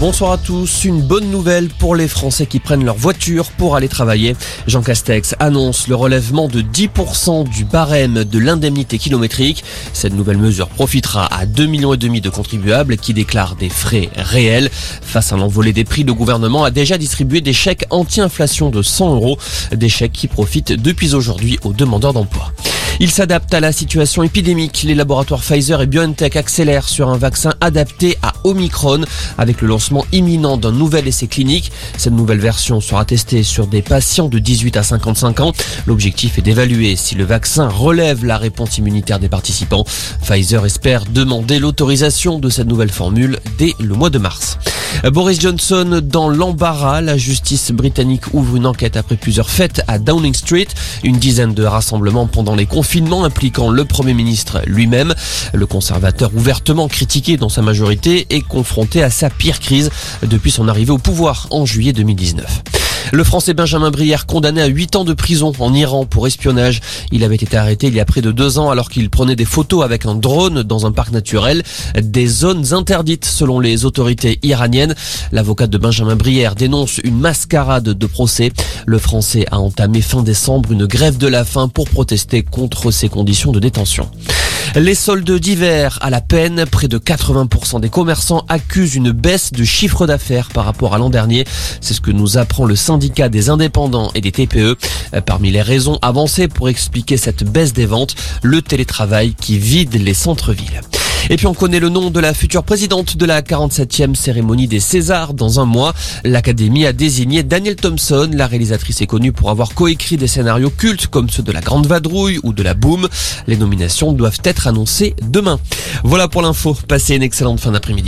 Bonsoir à tous. Une bonne nouvelle pour les Français qui prennent leur voiture pour aller travailler. Jean Castex annonce le relèvement de 10% du barème de l'indemnité kilométrique. Cette nouvelle mesure profitera à 2 millions et demi de contribuables qui déclarent des frais réels. Face à l'envolée des prix, le gouvernement a déjà distribué des chèques anti-inflation de 100 euros. Des chèques qui profitent depuis aujourd'hui aux demandeurs d'emploi. Il s'adapte à la situation épidémique. Les laboratoires Pfizer et BioNTech accélèrent sur un vaccin adapté à Omicron avec le lancement imminent d'un nouvel essai clinique. Cette nouvelle version sera testée sur des patients de 18 à 55 ans. L'objectif est d'évaluer si le vaccin relève la réponse immunitaire des participants. Pfizer espère demander l'autorisation de cette nouvelle formule dès le mois de mars. Boris Johnson dans l'embarras. La justice britannique ouvre une enquête après plusieurs fêtes à Downing Street. Une dizaine de rassemblements pendant les confinements impliquant le Premier ministre lui-même. Le conservateur ouvertement critiqué dans sa majorité est confronté à sa pire crise depuis son arrivée au pouvoir en juillet 2019. Le Français Benjamin Brière condamné à 8 ans de prison en Iran pour espionnage. Il avait été arrêté il y a près de deux ans alors qu'il prenait des photos avec un drone dans un parc naturel. Des zones interdites selon les autorités iraniennes. L'avocat de Benjamin Brière dénonce une mascarade de procès. Le Français a entamé fin décembre une grève de la faim pour protester contre ces conditions de détention. Les soldes d'hiver à la peine, près de 80% des commerçants accusent une baisse de chiffre d'affaires par rapport à l'an dernier. C'est ce que nous apprend le syndicat des indépendants et des TPE. Parmi les raisons avancées pour expliquer cette baisse des ventes, le télétravail qui vide les centres-villes. Et puis on connaît le nom de la future présidente de la 47e cérémonie des Césars dans un mois. L'Académie a désigné Daniel Thompson. La réalisatrice est connue pour avoir coécrit des scénarios cultes comme ceux de La Grande Vadrouille ou de La Boom. Les nominations doivent être annoncées demain. Voilà pour l'info. Passez une excellente fin d'après-midi.